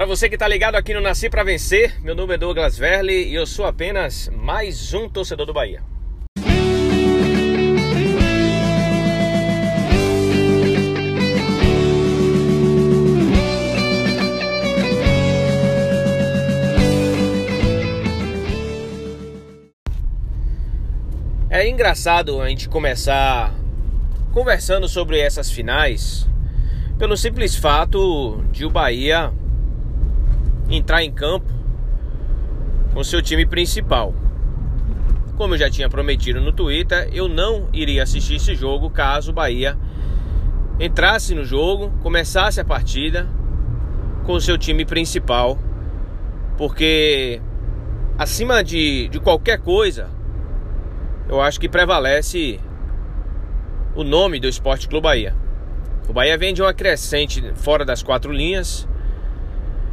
Para você que está ligado aqui no Nasci para Vencer, meu nome é Douglas Verli e eu sou apenas mais um torcedor do Bahia. É engraçado a gente começar conversando sobre essas finais pelo simples fato de o Bahia entrar em campo com seu time principal. Como eu já tinha prometido no Twitter, eu não iria assistir esse jogo caso o Bahia entrasse no jogo, começasse a partida com seu time principal, porque acima de, de qualquer coisa, eu acho que prevalece o nome do Esporte Clube Bahia. O Bahia vem de uma crescente fora das quatro linhas,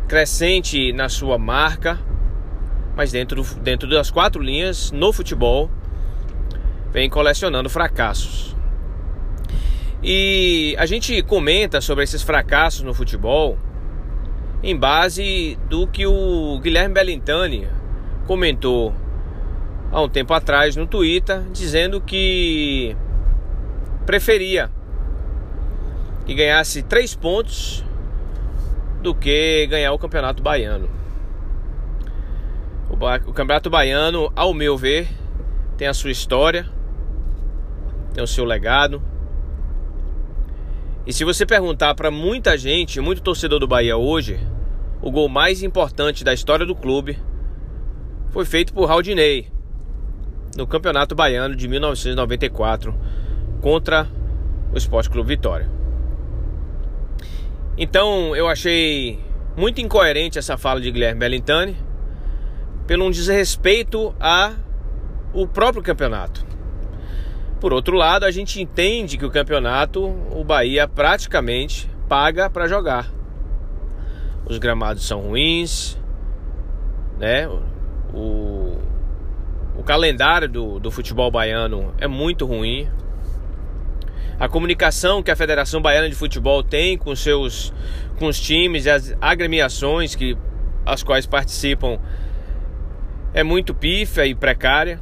crescente na sua marca, mas dentro, dentro das quatro linhas, no futebol, vem colecionando fracassos. E a gente comenta sobre esses fracassos no futebol em base do que o Guilherme Bellintani comentou há um tempo atrás no Twitter, dizendo que preferia que ganhasse três pontos do que ganhar o Campeonato Baiano. O, ba o Campeonato Baiano, ao meu ver, tem a sua história, tem o seu legado. E se você perguntar para muita gente, muito torcedor do Bahia hoje, o gol mais importante da história do clube foi feito por Raudinei no Campeonato Baiano de 1994 contra o Esporte Clube Vitória. Então eu achei muito incoerente essa fala de Guilherme Bellintani pelo um desrespeito a o próprio campeonato. Por outro lado, a gente entende que o campeonato o Bahia praticamente paga para jogar. Os gramados são ruins, né? O, o calendário do, do futebol baiano é muito ruim. A comunicação que a Federação Baiana de Futebol tem com seus com os times e as agremiações que as quais participam é muito pífia e precária.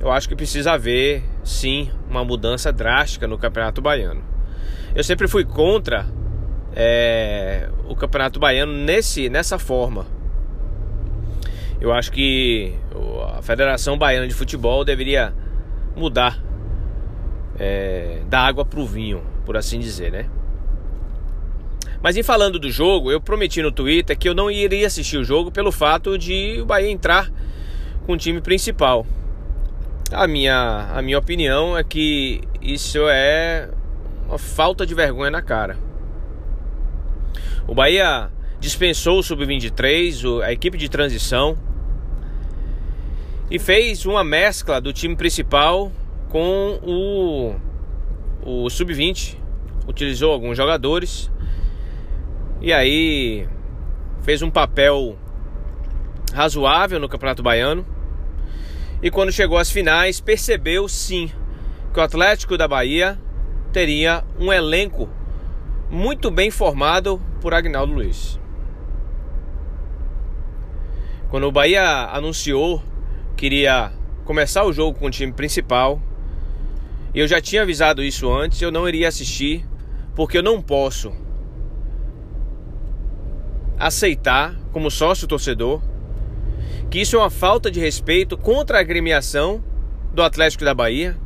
Eu acho que precisa haver, sim, uma mudança drástica no Campeonato Baiano. Eu sempre fui contra é, o Campeonato Baiano nesse, nessa forma. Eu acho que a Federação Baiana de Futebol deveria mudar é, da água para o vinho, por assim dizer, né? Mas em falando do jogo, eu prometi no Twitter que eu não iria assistir o jogo pelo fato de o Bahia entrar com o time principal. A minha, a minha opinião é que isso é uma falta de vergonha na cara. O Bahia dispensou o Sub-23, a equipe de transição, e fez uma mescla do time principal com o, o sub-20. Utilizou alguns jogadores e aí fez um papel razoável no Campeonato Baiano. E quando chegou às finais, percebeu sim que o Atlético da Bahia teria um elenco muito bem formado por Agnaldo Luiz. Quando o Bahia anunciou queria começar o jogo com o time principal. Eu já tinha avisado isso antes, eu não iria assistir, porque eu não posso aceitar, como sócio torcedor, que isso é uma falta de respeito contra a agremiação do Atlético da Bahia.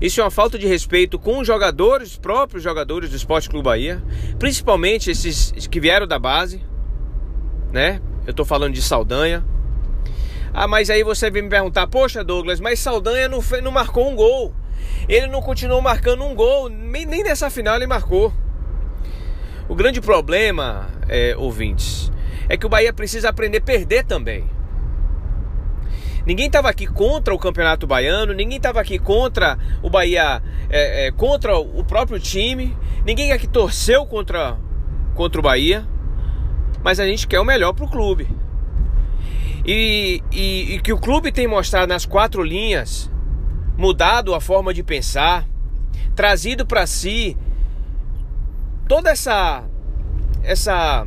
Isso é uma falta de respeito com os jogadores, próprios jogadores do Esporte Clube Bahia, principalmente esses que vieram da base, né? Eu tô falando de Saldanha, ah, mas aí você vem me perguntar, poxa Douglas, mas Saldanha não, não marcou um gol. Ele não continuou marcando um gol, nem, nem nessa final ele marcou. O grande problema, é, ouvintes, é que o Bahia precisa aprender a perder também. Ninguém estava aqui contra o Campeonato Baiano, ninguém estava aqui contra o Bahia, é, é, contra o próprio time, ninguém aqui torceu contra, contra o Bahia, mas a gente quer o melhor para o clube e, e, e que o clube tem mostrado nas quatro linhas, mudado a forma de pensar, trazido para si toda essa essa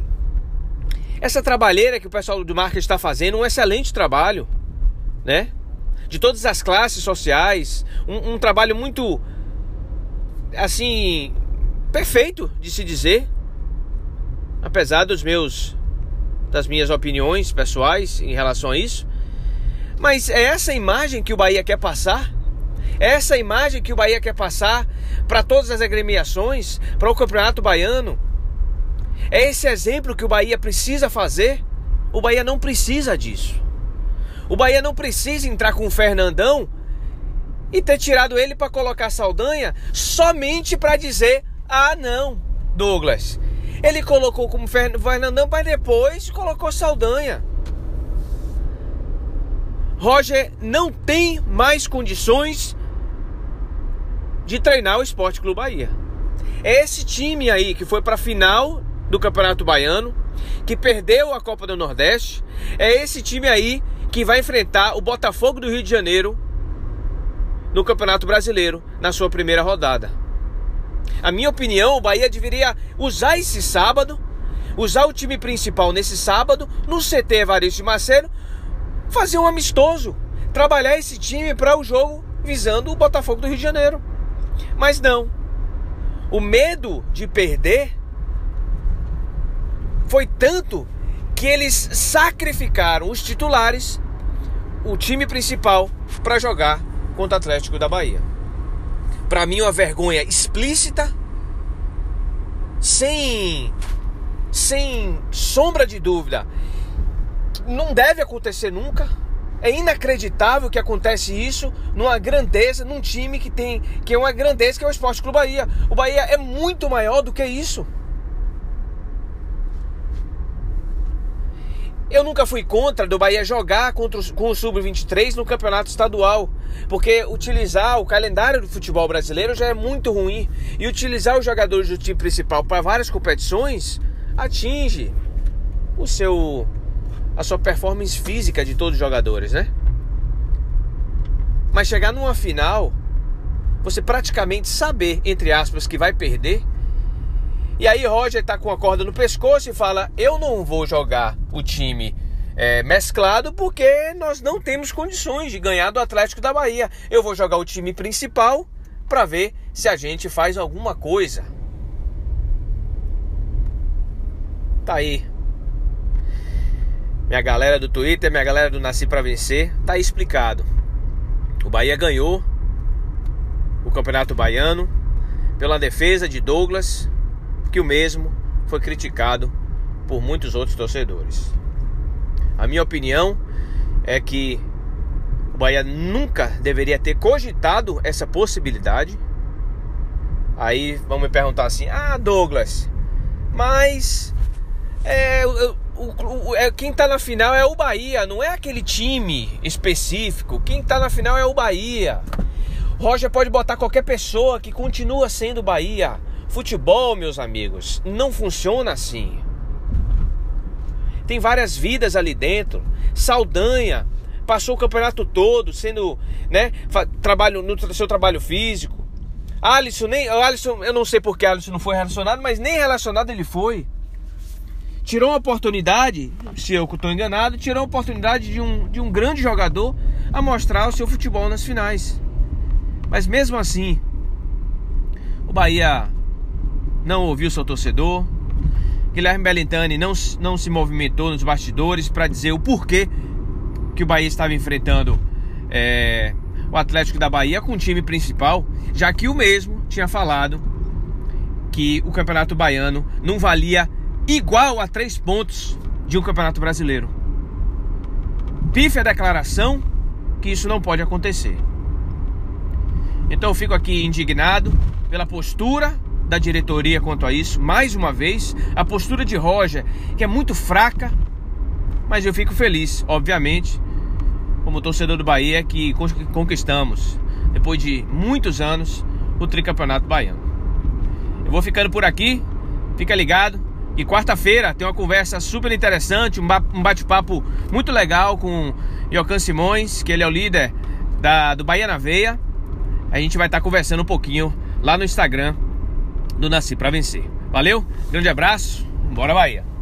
essa trabalheira que o pessoal do marketing está fazendo, um excelente trabalho, né? De todas as classes sociais, um, um trabalho muito, assim, perfeito de se dizer, apesar dos meus, das minhas opiniões pessoais em relação a isso. Mas é essa imagem que o Bahia quer passar? Essa imagem que o Bahia quer passar para todas as agremiações, para o Campeonato Baiano? É esse exemplo que o Bahia precisa fazer? O Bahia não precisa disso. O Bahia não precisa entrar com o Fernandão e ter tirado ele para colocar Saldanha somente para dizer: "Ah, não, Douglas. Ele colocou como Fernandão, mas depois colocou Saldanha." Roger não tem mais condições de treinar o Esporte Clube Bahia. É esse time aí que foi para a final do Campeonato Baiano, que perdeu a Copa do Nordeste, é esse time aí que vai enfrentar o Botafogo do Rio de Janeiro no Campeonato Brasileiro na sua primeira rodada. A minha opinião, o Bahia deveria usar esse sábado, usar o time principal nesse sábado, no CT Evaristo de Marcelo, fazer um amistoso, trabalhar esse time para o jogo visando o Botafogo do Rio de Janeiro. Mas não. O medo de perder foi tanto que eles sacrificaram os titulares, o time principal, para jogar contra o Atlético da Bahia. Para mim, uma vergonha explícita, sem, sem sombra de dúvida. Não deve acontecer nunca é inacreditável que acontece isso numa grandeza, num time que tem que é uma grandeza que é o Esporte Clube Bahia. O Bahia é muito maior do que isso. Eu nunca fui contra do Bahia jogar contra o, com o Sub-23 no campeonato estadual, porque utilizar o calendário do futebol brasileiro já é muito ruim e utilizar os jogadores do time principal para várias competições atinge o seu a sua performance física de todos os jogadores, né? Mas chegar numa final, você praticamente saber, entre aspas, que vai perder. E aí Roger tá com a corda no pescoço e fala: Eu não vou jogar o time é, mesclado porque nós não temos condições de ganhar do Atlético da Bahia. Eu vou jogar o time principal para ver se a gente faz alguma coisa. Tá aí minha galera do Twitter, minha galera do Nasci para Vencer, tá explicado. O Bahia ganhou o Campeonato Baiano pela defesa de Douglas, que o mesmo foi criticado por muitos outros torcedores. A minha opinião é que o Bahia nunca deveria ter cogitado essa possibilidade. Aí vão me perguntar assim: Ah, Douglas, mas é, eu, o, o, é, quem tá na final é o Bahia, não é aquele time específico. Quem tá na final é o Bahia. Roger pode botar qualquer pessoa que continua sendo Bahia. Futebol, meus amigos, não funciona assim. Tem várias vidas ali dentro. Saldanha passou o campeonato todo sendo, né, trabalho no seu trabalho físico. Alisson nem, Alisson, eu não sei porque Alisson não foi relacionado, mas nem relacionado ele foi tirou uma oportunidade, se eu estou enganado, tirou a oportunidade de um, de um grande jogador a mostrar o seu futebol nas finais. Mas mesmo assim, o Bahia não ouviu seu torcedor. Guilherme Bellintani não, não se movimentou nos bastidores para dizer o porquê que o Bahia estava enfrentando é, o Atlético da Bahia com o time principal, já que o mesmo tinha falado que o Campeonato Baiano não valia igual a três pontos de um campeonato brasileiro. Pife a declaração que isso não pode acontecer. Então eu fico aqui indignado pela postura da diretoria quanto a isso, mais uma vez, a postura de Roger, que é muito fraca, mas eu fico feliz, obviamente, como torcedor do Bahia, que conquistamos, depois de muitos anos, o tricampeonato baiano. Eu vou ficando por aqui, fica ligado, e quarta-feira tem uma conversa super interessante, um bate-papo muito legal com Jocan Simões, que ele é o líder da, do Bahia na Veia. A gente vai estar conversando um pouquinho lá no Instagram do Nasci para Vencer. Valeu, grande abraço, bora Bahia!